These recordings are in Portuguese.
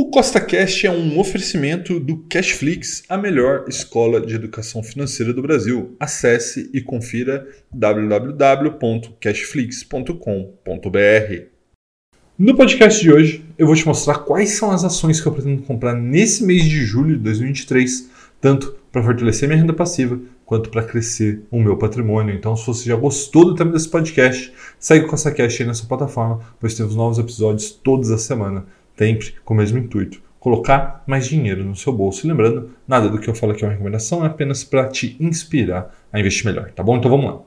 O CostaCast é um oferecimento do Cashflix, a melhor escola de educação financeira do Brasil. Acesse e confira www.cashflix.com.br. No podcast de hoje, eu vou te mostrar quais são as ações que eu pretendo comprar nesse mês de julho de 2023, tanto para fortalecer minha renda passiva quanto para crescer o meu patrimônio. Então, se você já gostou do tema desse podcast, segue o CostaCast aí na sua plataforma, pois temos novos episódios todas as semanas sempre com o mesmo intuito. Colocar mais dinheiro no seu bolso. E lembrando, nada do que eu falo aqui é uma recomendação, é apenas para te inspirar a investir melhor, tá bom? Então vamos lá.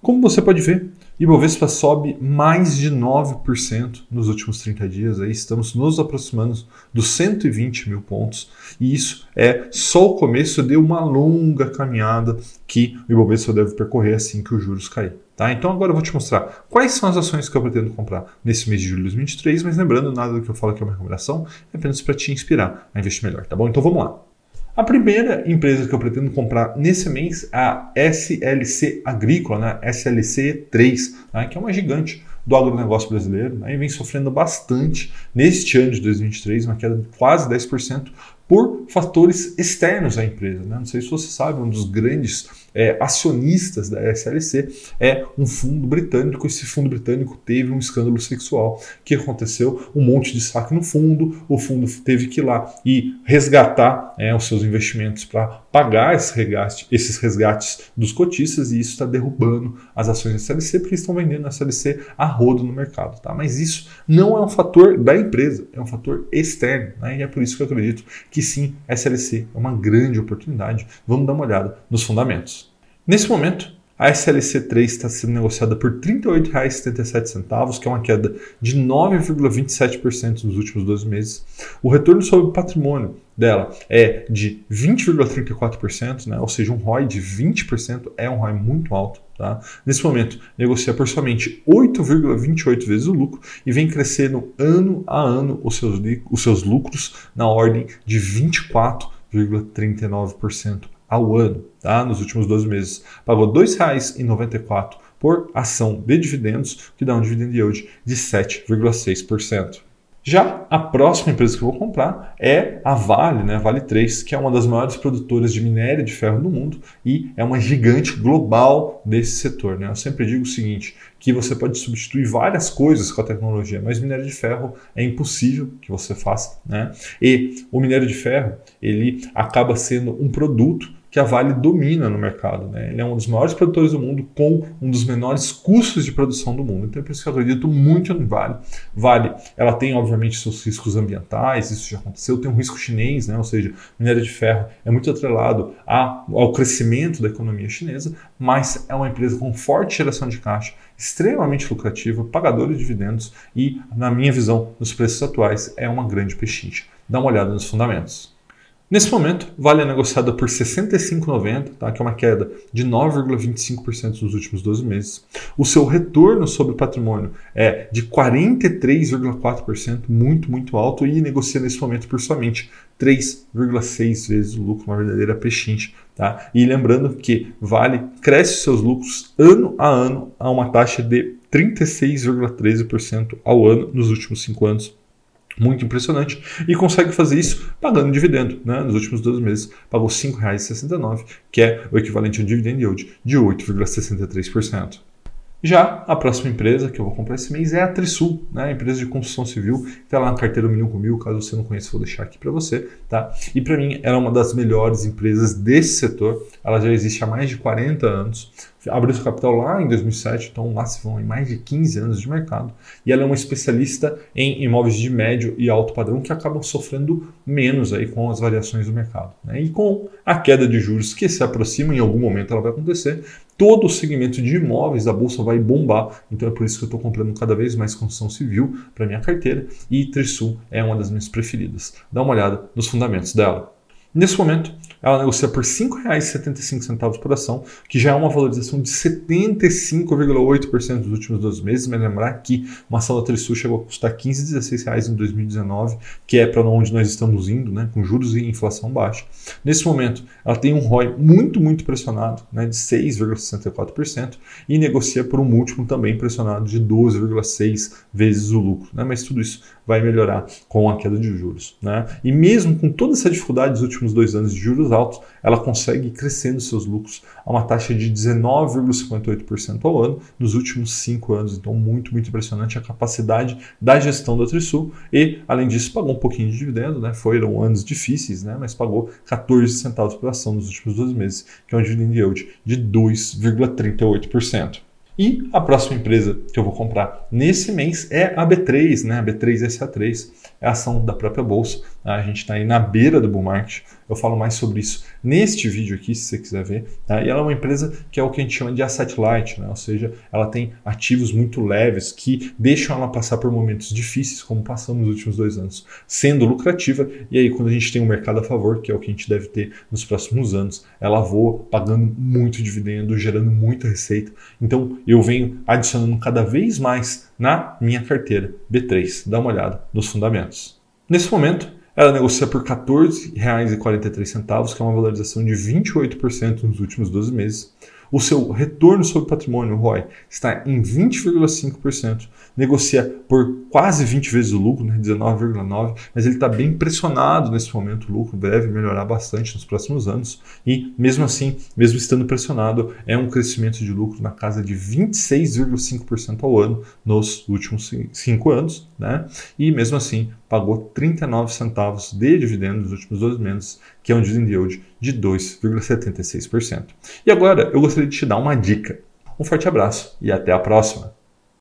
Como você pode ver, Ibovespa sobe mais de 9% nos últimos 30 dias. Aí estamos nos aproximando dos 120 mil pontos. E isso é só o começo de uma longa caminhada que o Ibovespa deve percorrer assim que os juros cair. Tá? Então agora eu vou te mostrar quais são as ações que eu pretendo comprar nesse mês de julho de 2023, mas lembrando, nada do que eu falo aqui é uma recomendação, é apenas para te inspirar a investir melhor, tá bom? Então vamos lá. A primeira empresa que eu pretendo comprar nesse mês é a SLC Agrícola, né? SLC3, né? que é uma gigante do agronegócio brasileiro, né? e vem sofrendo bastante neste ano de 2023, uma queda de quase 10%, por fatores externos à empresa. Né? Não sei se você sabe, um dos grandes é, acionistas da SLC é um fundo britânico. Esse fundo britânico teve um escândalo sexual que aconteceu, um monte de saque no fundo, o fundo teve que ir lá e resgatar é, os seus investimentos para pagar esse resgate, esses resgates dos cotistas e isso está derrubando as ações da SLC porque estão vendendo a SLC a rodo no mercado. Tá? Mas isso não é um fator da empresa, é um fator externo. Né? E é por isso que eu acredito que que sim, SLC é uma grande oportunidade. Vamos dar uma olhada nos fundamentos. Nesse momento, a SLC3 está sendo negociada por R$ 38,77, que é uma queda de 9,27% nos últimos 12 meses. O retorno sobre o patrimônio dela é de 20,34%, né? ou seja, um ROI de 20% é um ROI muito alto. Tá? Nesse momento, negocia por somente 8,28 vezes o lucro e vem crescendo ano a ano os seus, os seus lucros na ordem de 24,39% ao ano, tá? nos últimos 12 meses. Pagou R$ 2,94 por ação de dividendos, que dá um dividend yield de 7,6%. Já a próxima empresa que eu vou comprar é a Vale, né? Vale 3, que é uma das maiores produtoras de minério de ferro do mundo e é uma gigante global desse setor. Né? Eu sempre digo o seguinte, que você pode substituir várias coisas com a tecnologia, mas minério de ferro é impossível que você faça. Né? E o minério de ferro ele acaba sendo um produto que a Vale domina no mercado. Né? Ele é um dos maiores produtores do mundo com um dos menores custos de produção do mundo. Então é por isso que eu acredito muito no Vale. Vale, ela tem obviamente seus riscos ambientais, isso já aconteceu, tem um risco chinês, né? ou seja, minério de ferro é muito atrelado ao crescimento da economia chinesa, mas é uma empresa com forte geração de caixa, extremamente lucrativa, pagadora de dividendos e, na minha visão, nos preços atuais, é uma grande pechincha. Dá uma olhada nos fundamentos. Nesse momento, Vale é negociada por R$ 65,90, tá? que é uma queda de 9,25% nos últimos 12 meses. O seu retorno sobre o patrimônio é de 43,4%, muito, muito alto, e negocia nesse momento por somente 3,6 vezes o lucro, uma verdadeira pechincha. Tá? E lembrando que Vale cresce seus lucros ano a ano a uma taxa de 36,13% ao ano nos últimos 5 anos muito impressionante, e consegue fazer isso pagando dividendo. Né? Nos últimos 12 meses, pagou R$ 5,69, que é o equivalente a um dividend yield de 8,63%. Já a próxima empresa que eu vou comprar esse mês é a Trisul, né? empresa de construção civil, que está lá na carteira Mil com Mil, caso você não conheça, vou deixar aqui para você. Tá? E para mim, ela é uma das melhores empresas desse setor, ela já existe há mais de 40 anos, abriu seu capital lá em 2007, então lá se vão mais de 15 anos de mercado. E ela é uma especialista em imóveis de médio e alto padrão que acabam sofrendo menos aí com as variações do mercado. Né? E com a queda de juros que se aproxima, em algum momento ela vai acontecer, todo o segmento de imóveis da bolsa vai bombar. Então é por isso que eu estou comprando cada vez mais construção civil para minha carteira e Trisul é uma das minhas preferidas. Dá uma olhada nos fundamentos dela. Nesse momento, ela negocia por R$ 5,75 por ação, que já é uma valorização de 75,8% nos últimos 12 meses. Mas lembrar que uma ação da Trisul chegou a custar R$ 15, 16 reais em 2019, que é para onde nós estamos indo, né, com juros e inflação baixa. Nesse momento, ela tem um ROI muito, muito pressionado, né, de 6,64%, e negocia por um múltiplo também pressionado de 12,6 vezes o lucro. Né, mas tudo isso vai melhorar com a queda de juros. Né? E mesmo com toda essa dificuldade dos últimos dois anos de juros altos, ela consegue crescendo seus lucros a uma taxa de 19,58% ao ano nos últimos cinco anos. Então, muito, muito impressionante a capacidade da gestão da Trisul. E, além disso, pagou um pouquinho de dividendo, né? foram anos difíceis, né? mas pagou 14 centavos por ação nos últimos 12 meses, que é um dividend yield de 2,38%. E a próxima empresa que eu vou comprar nesse mês é a B3, né? A B3SA3 é a ação da própria bolsa. A gente está aí na beira do bull market. Eu falo mais sobre isso neste vídeo aqui, se você quiser ver. Tá? E ela é uma empresa que é o que a gente chama de asset light, né? ou seja, ela tem ativos muito leves que deixam ela passar por momentos difíceis, como passamos nos últimos dois anos, sendo lucrativa. E aí, quando a gente tem um mercado a favor, que é o que a gente deve ter nos próximos anos, ela voa pagando muito dividendo, gerando muita receita. Então, eu venho adicionando cada vez mais na minha carteira B3. Dá uma olhada nos fundamentos. Nesse momento, ela negocia por R$ 14,43, que é uma valorização de 28% nos últimos 12 meses. O seu retorno sobre patrimônio, ROI, está em 20,5%, negocia por quase 20 vezes o lucro, né, 19,9%, mas ele está bem pressionado nesse momento. O lucro deve melhorar bastante nos próximos anos e, mesmo assim, mesmo estando pressionado, é um crescimento de lucro na casa de 26,5% ao ano nos últimos 5 anos, né? e mesmo assim pagou 39 centavos de dividendo nos últimos 12 meses, que é um dividend yield de 2,76%. E agora eu de te dar uma dica. Um forte abraço e até a próxima!